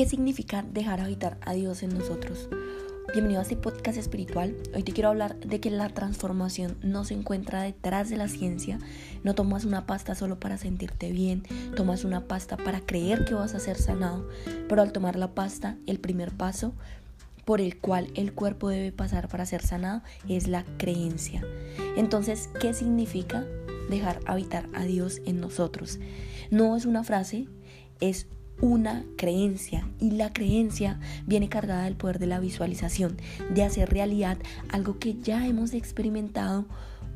¿Qué significa dejar habitar a Dios en nosotros? Bienvenido a este podcast espiritual. Hoy te quiero hablar de que la transformación no se encuentra detrás de la ciencia. No tomas una pasta solo para sentirte bien, tomas una pasta para creer que vas a ser sanado, pero al tomar la pasta, el primer paso por el cual el cuerpo debe pasar para ser sanado es la creencia. Entonces, ¿qué significa dejar habitar a Dios en nosotros? No es una frase, es una creencia y la creencia viene cargada del poder de la visualización, de hacer realidad algo que ya hemos experimentado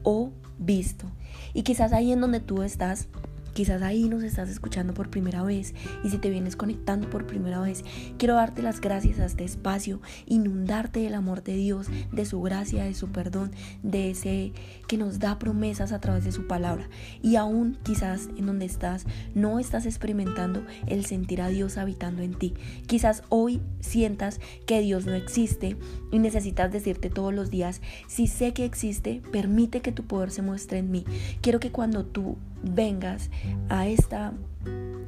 o visto. Y quizás ahí en donde tú estás Quizás ahí nos estás escuchando por primera vez y si te vienes conectando por primera vez, quiero darte las gracias a este espacio, inundarte del amor de Dios, de su gracia, de su perdón, de ese que nos da promesas a través de su palabra. Y aún quizás en donde estás no estás experimentando el sentir a Dios habitando en ti. Quizás hoy sientas que Dios no existe y necesitas decirte todos los días, si sé que existe, permite que tu poder se muestre en mí. Quiero que cuando tú vengas a esta,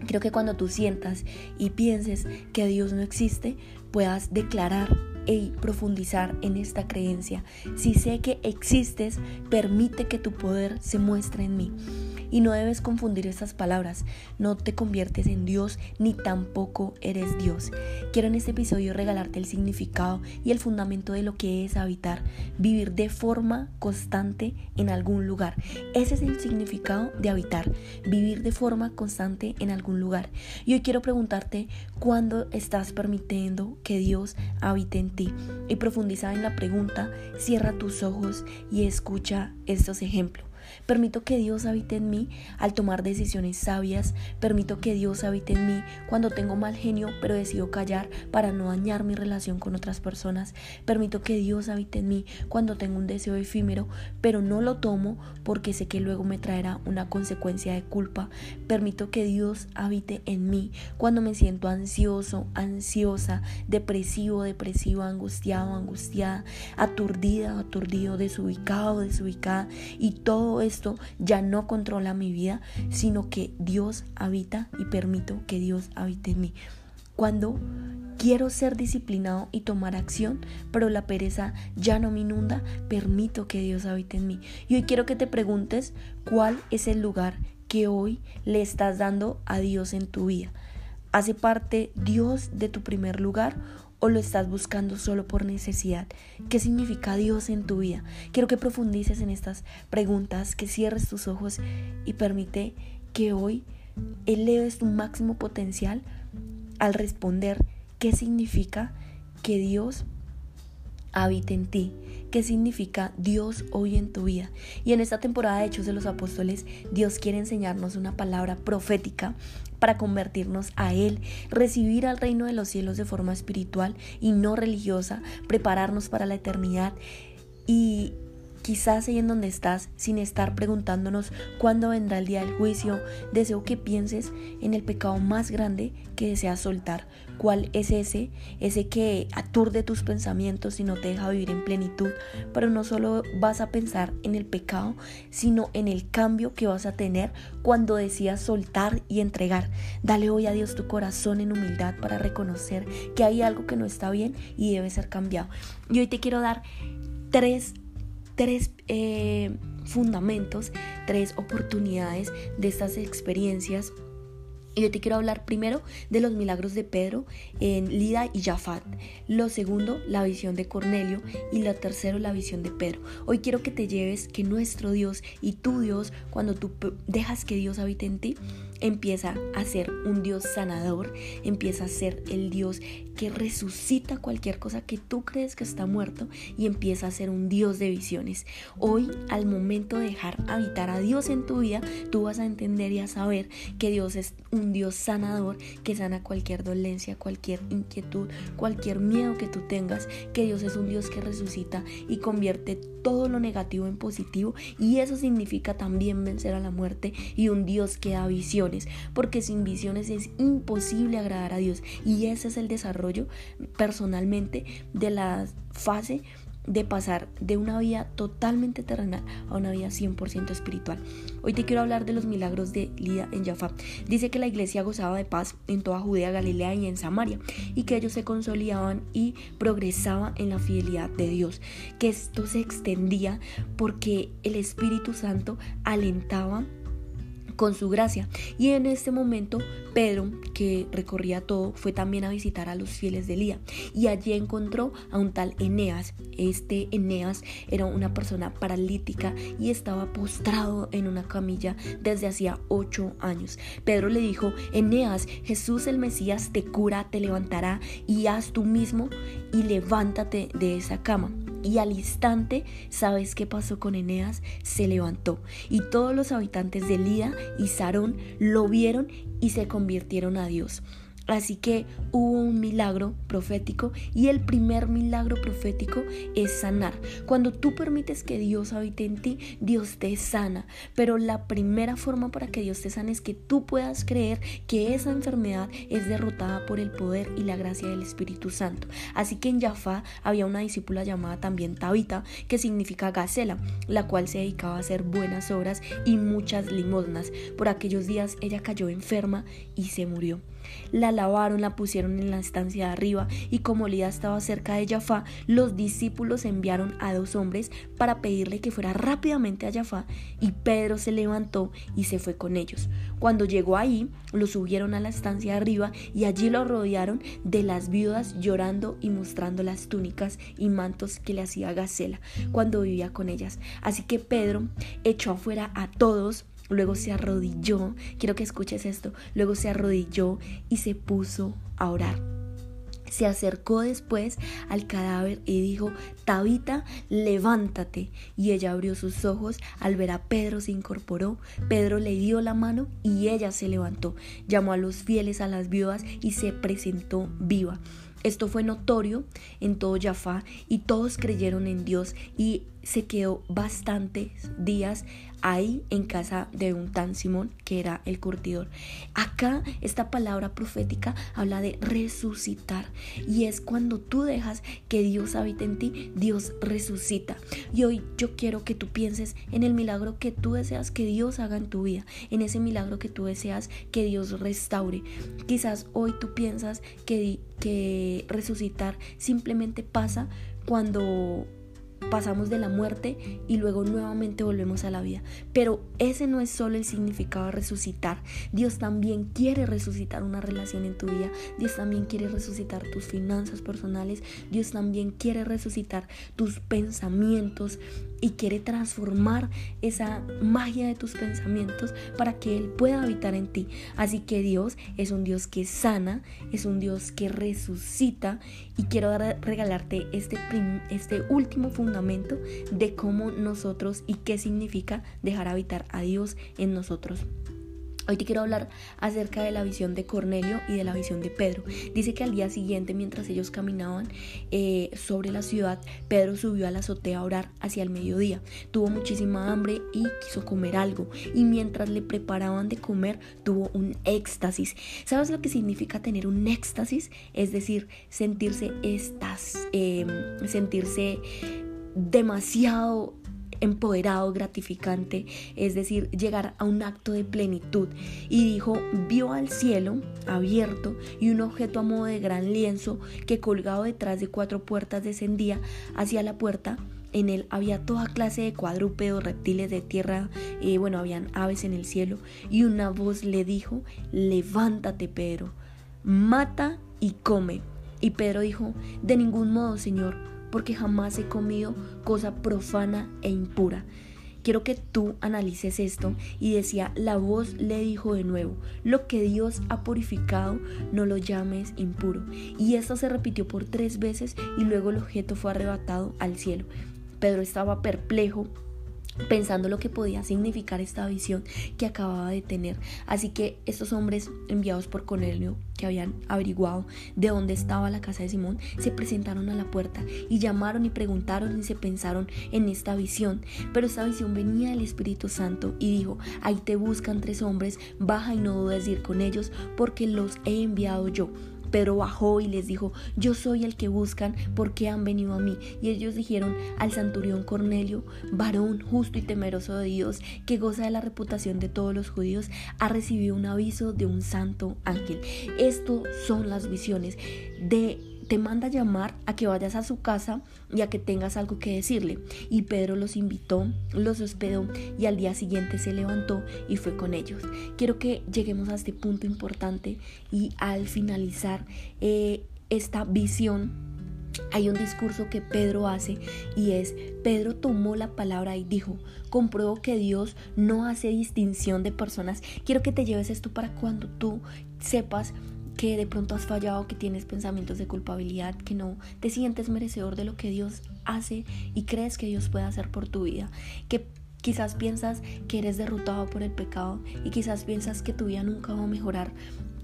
creo que cuando tú sientas y pienses que Dios no existe, puedas declarar y profundizar en esta creencia. Si sé que existes, permite que tu poder se muestre en mí. Y no debes confundir estas palabras. No te conviertes en Dios ni tampoco eres Dios. Quiero en este episodio regalarte el significado y el fundamento de lo que es habitar, vivir de forma constante en algún lugar. Ese es el significado de habitar, vivir de forma constante en algún lugar. Y hoy quiero preguntarte cuándo estás permitiendo que Dios habite en ti. Y profundiza en la pregunta, cierra tus ojos y escucha estos ejemplos. Permito que Dios habite en mí al tomar decisiones sabias. Permito que Dios habite en mí cuando tengo mal genio pero decido callar para no dañar mi relación con otras personas. Permito que Dios habite en mí cuando tengo un deseo efímero pero no lo tomo porque sé que luego me traerá una consecuencia de culpa. Permito que Dios habite en mí cuando me siento ansioso, ansiosa, depresivo, depresiva, angustiado, angustiada, aturdida, aturdido, desubicado, desubicada y todo esto ya no controla mi vida, sino que Dios habita y permito que Dios habite en mí. Cuando quiero ser disciplinado y tomar acción, pero la pereza ya no me inunda, permito que Dios habite en mí. Y hoy quiero que te preguntes cuál es el lugar que hoy le estás dando a Dios en tu vida. ¿Hace parte Dios de tu primer lugar o lo estás buscando solo por necesidad? ¿Qué significa Dios en tu vida? Quiero que profundices en estas preguntas, que cierres tus ojos y permite que hoy eleves tu máximo potencial al responder qué significa que Dios habite en ti. ¿Qué significa Dios hoy en tu vida? Y en esta temporada de Hechos de los Apóstoles, Dios quiere enseñarnos una palabra profética para convertirnos a Él, recibir al reino de los cielos de forma espiritual y no religiosa, prepararnos para la eternidad y quizás ahí en donde estás, sin estar preguntándonos cuándo vendrá el día del juicio, deseo que pienses en el pecado más grande que deseas soltar. ¿Cuál es ese? Ese que aturde tus pensamientos y no te deja vivir en plenitud. Pero no solo vas a pensar en el pecado, sino en el cambio que vas a tener cuando decidas soltar y entregar. Dale hoy a Dios tu corazón en humildad para reconocer que hay algo que no está bien y debe ser cambiado. Y hoy te quiero dar tres tres eh, fundamentos, tres oportunidades de estas experiencias y yo te quiero hablar primero de los milagros de Pedro en Lida y Jafat. Lo segundo, la visión de Cornelio. Y lo tercero, la visión de Pedro. Hoy quiero que te lleves que nuestro Dios y tu Dios, cuando tú dejas que Dios habite en ti, empieza a ser un Dios sanador, empieza a ser el Dios que resucita cualquier cosa que tú crees que está muerto y empieza a ser un Dios de visiones. Hoy, al momento de dejar habitar a Dios en tu vida, tú vas a entender y a saber que Dios es un Dios sanador que sana cualquier dolencia, cualquier inquietud, cualquier miedo que tú tengas, que Dios es un Dios que resucita y convierte todo lo negativo en positivo y eso significa también vencer a la muerte y un Dios que da porque sin visiones es imposible agradar a Dios y ese es el desarrollo personalmente de la fase de pasar de una vida totalmente terrenal a una vida 100% espiritual. Hoy te quiero hablar de los milagros de Lida en Jaffa. Dice que la iglesia gozaba de paz en toda Judea, Galilea y en Samaria y que ellos se consolidaban y progresaban en la fidelidad de Dios. Que esto se extendía porque el Espíritu Santo alentaba con su gracia. Y en este momento Pedro, que recorría todo, fue también a visitar a los fieles de Lía y allí encontró a un tal Eneas. Este Eneas era una persona paralítica y estaba postrado en una camilla desde hacía ocho años. Pedro le dijo, Eneas, Jesús el Mesías te cura, te levantará y haz tú mismo y levántate de esa cama y al instante, ¿sabes qué pasó con Eneas? Se levantó y todos los habitantes de Lida y Sarón lo vieron y se convirtieron a Dios. Así que hubo un milagro profético y el primer milagro profético es sanar. Cuando tú permites que Dios habite en ti, Dios te sana. Pero la primera forma para que Dios te sane es que tú puedas creer que esa enfermedad es derrotada por el poder y la gracia del Espíritu Santo. Así que en Jaffa había una discípula llamada también Tabita, que significa gacela, la cual se dedicaba a hacer buenas obras y muchas limosnas. Por aquellos días ella cayó enferma y se murió. La lavaron, la pusieron en la estancia de arriba y como Lida estaba cerca de Jaffa, los discípulos enviaron a dos hombres para pedirle que fuera rápidamente a Jaffa y Pedro se levantó y se fue con ellos. Cuando llegó ahí, lo subieron a la estancia de arriba y allí lo rodearon de las viudas llorando y mostrando las túnicas y mantos que le hacía Gacela cuando vivía con ellas. Así que Pedro echó afuera a todos Luego se arrodilló, quiero que escuches esto, luego se arrodilló y se puso a orar. Se acercó después al cadáver y dijo, Tabita, levántate. Y ella abrió sus ojos, al ver a Pedro se incorporó, Pedro le dio la mano y ella se levantó. Llamó a los fieles, a las viudas y se presentó viva. Esto fue notorio en todo Jaffa y todos creyeron en Dios y se quedó bastantes días ahí en casa de un tan Simón que era el curtidor. Acá esta palabra profética habla de resucitar y es cuando tú dejas que Dios habite en ti, Dios resucita. Y hoy yo quiero que tú pienses en el milagro que tú deseas que Dios haga en tu vida, en ese milagro que tú deseas que Dios restaure. Quizás hoy tú piensas que, que resucitar simplemente pasa cuando pasamos de la muerte y luego nuevamente volvemos a la vida. Pero ese no es solo el significado de resucitar. Dios también quiere resucitar una relación en tu vida. Dios también quiere resucitar tus finanzas personales. Dios también quiere resucitar tus pensamientos y quiere transformar esa magia de tus pensamientos para que Él pueda habitar en ti. Así que Dios es un Dios que sana, es un Dios que resucita y quiero regalarte este, este último fundamento de cómo nosotros y qué significa dejar habitar a Dios en nosotros. Hoy te quiero hablar acerca de la visión de Cornelio y de la visión de Pedro. Dice que al día siguiente, mientras ellos caminaban eh, sobre la ciudad, Pedro subió a la azotea a orar hacia el mediodía. Tuvo muchísima hambre y quiso comer algo. Y mientras le preparaban de comer, tuvo un éxtasis. ¿Sabes lo que significa tener un éxtasis? Es decir, sentirse estas, em, sentirse demasiado empoderado, gratificante, es decir, llegar a un acto de plenitud. Y dijo, vio al cielo abierto y un objeto a modo de gran lienzo que colgado detrás de cuatro puertas descendía hacia la puerta. En él había toda clase de cuadrúpedos, reptiles de tierra, y bueno, habían aves en el cielo. Y una voz le dijo, levántate Pedro, mata y come. Y Pedro dijo, de ningún modo, Señor, porque jamás he comido cosa profana e impura. Quiero que tú analices esto y decía, la voz le dijo de nuevo, lo que Dios ha purificado, no lo llames impuro. Y esto se repitió por tres veces y luego el objeto fue arrebatado al cielo. Pedro estaba perplejo pensando lo que podía significar esta visión que acababa de tener. Así que estos hombres enviados por Cornelio, que habían averiguado de dónde estaba la casa de Simón, se presentaron a la puerta y llamaron y preguntaron y se pensaron en esta visión. Pero esta visión venía del Espíritu Santo y dijo, ahí te buscan tres hombres, baja y no dudes de ir con ellos porque los he enviado yo. Pedro bajó y les dijo, yo soy el que buscan, porque han venido a mí? Y ellos dijeron al centurión Cornelio, varón justo y temeroso de Dios, que goza de la reputación de todos los judíos, ha recibido un aviso de un santo ángel. Esto son las visiones de te manda llamar a que vayas a su casa y a que tengas algo que decirle. Y Pedro los invitó, los hospedó y al día siguiente se levantó y fue con ellos. Quiero que lleguemos a este punto importante y al finalizar eh, esta visión hay un discurso que Pedro hace y es, Pedro tomó la palabra y dijo, compruebo que Dios no hace distinción de personas. Quiero que te lleves esto para cuando tú sepas que de pronto has fallado, que tienes pensamientos de culpabilidad, que no te sientes merecedor de lo que Dios hace y crees que Dios puede hacer por tu vida, que quizás piensas que eres derrotado por el pecado y quizás piensas que tu vida nunca va a mejorar,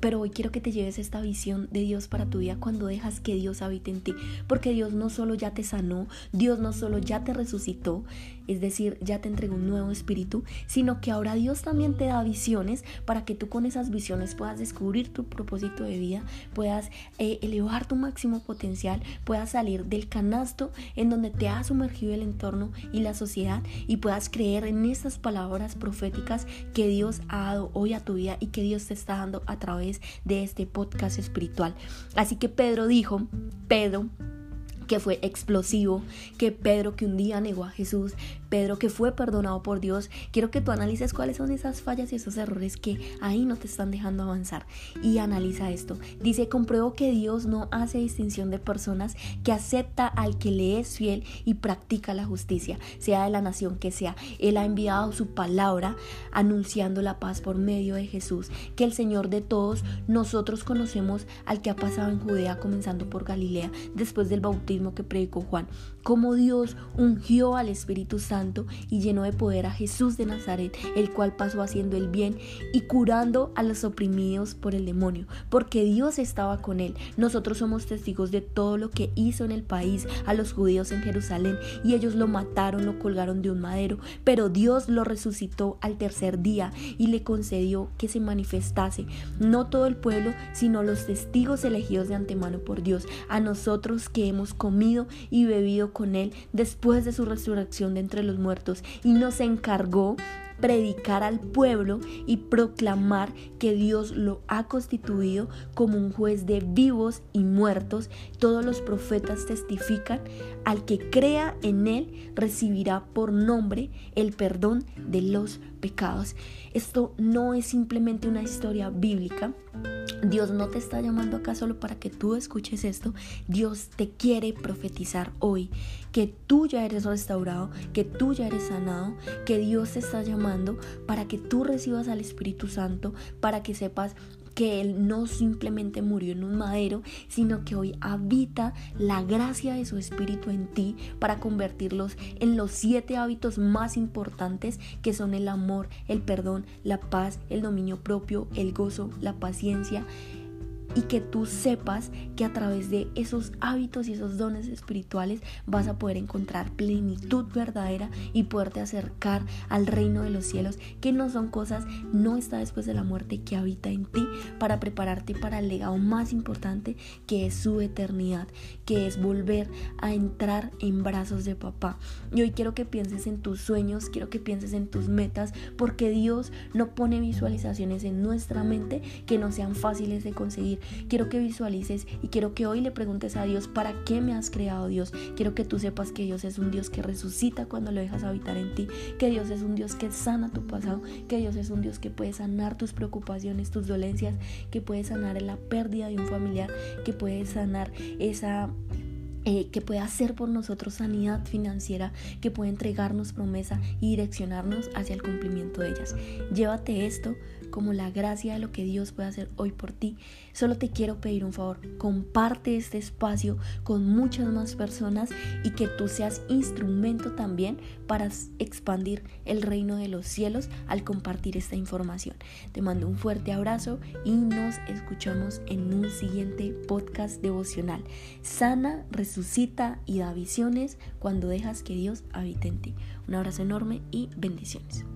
pero hoy quiero que te lleves esta visión de Dios para tu vida cuando dejas que Dios habite en ti. Porque Dios no solo ya te sanó, Dios no solo ya te resucitó, es decir, ya te entregó un nuevo espíritu, sino que ahora Dios también te da visiones para que tú con esas visiones puedas descubrir tu propósito de vida, puedas eh, elevar tu máximo potencial, puedas salir del canasto en donde te ha sumergido el entorno y la sociedad y puedas creer en esas palabras proféticas que Dios ha dado hoy a tu vida y que Dios te está dando a través de este podcast espiritual. Así que Pedro dijo, Pedro, que fue explosivo, que Pedro que un día negó a Jesús, Pedro que fue perdonado por Dios, quiero que tú analices cuáles son esas fallas y esos errores que ahí no te están dejando avanzar. Y analiza esto. Dice, compruebo que Dios no hace distinción de personas, que acepta al que le es fiel y practica la justicia, sea de la nación que sea. Él ha enviado su palabra anunciando la paz por medio de Jesús, que el Señor de todos, nosotros conocemos al que ha pasado en Judea, comenzando por Galilea, después del bautismo que predicó Juan, cómo Dios ungió al Espíritu Santo y llenó de poder a Jesús de Nazaret, el cual pasó haciendo el bien y curando a los oprimidos por el demonio, porque Dios estaba con él. Nosotros somos testigos de todo lo que hizo en el país a los judíos en Jerusalén, y ellos lo mataron, lo colgaron de un madero, pero Dios lo resucitó al tercer día y le concedió que se manifestase, no todo el pueblo, sino los testigos elegidos de antemano por Dios, a nosotros que hemos comido y bebido con él después de su resurrección de entre muertos y nos encargó predicar al pueblo y proclamar que Dios lo ha constituido como un juez de vivos y muertos. Todos los profetas testifican, al que crea en él recibirá por nombre el perdón de los pecados. Esto no es simplemente una historia bíblica. Dios no te está llamando acá solo para que tú escuches esto. Dios te quiere profetizar hoy que tú ya eres restaurado, que tú ya eres sanado, que Dios te está llamando para que tú recibas al Espíritu Santo, para que sepas que Él no simplemente murió en un madero, sino que hoy habita la gracia de su Espíritu en ti para convertirlos en los siete hábitos más importantes que son el amor, el perdón, la paz, el dominio propio, el gozo, la paciencia y que tú sepas que a través de esos hábitos y esos dones espirituales vas a poder encontrar plenitud verdadera y poderte acercar al reino de los cielos, que no son cosas, no está después de la muerte que habita en ti para prepararte para el legado más importante que es su eternidad, que es volver a entrar en brazos de papá. Y hoy quiero que pienses en tus sueños, quiero que pienses en tus metas, porque Dios no pone visualizaciones en nuestra mente que no sean fáciles de conseguir Quiero que visualices y quiero que hoy le preguntes a Dios, ¿para qué me has creado Dios? Quiero que tú sepas que Dios es un Dios que resucita cuando lo dejas habitar en ti, que Dios es un Dios que sana tu pasado, que Dios es un Dios que puede sanar tus preocupaciones, tus dolencias, que puede sanar la pérdida de un familiar, que puede sanar esa eh, que puede hacer por nosotros sanidad financiera, que puede entregarnos promesa y direccionarnos hacia el cumplimiento de ellas. Llévate esto como la gracia de lo que Dios puede hacer hoy por ti. Solo te quiero pedir un favor, comparte este espacio con muchas más personas y que tú seas instrumento también para expandir el reino de los cielos al compartir esta información. Te mando un fuerte abrazo y nos escuchamos en un siguiente podcast devocional. Sana, resucita y da visiones cuando dejas que Dios habite en ti. Un abrazo enorme y bendiciones.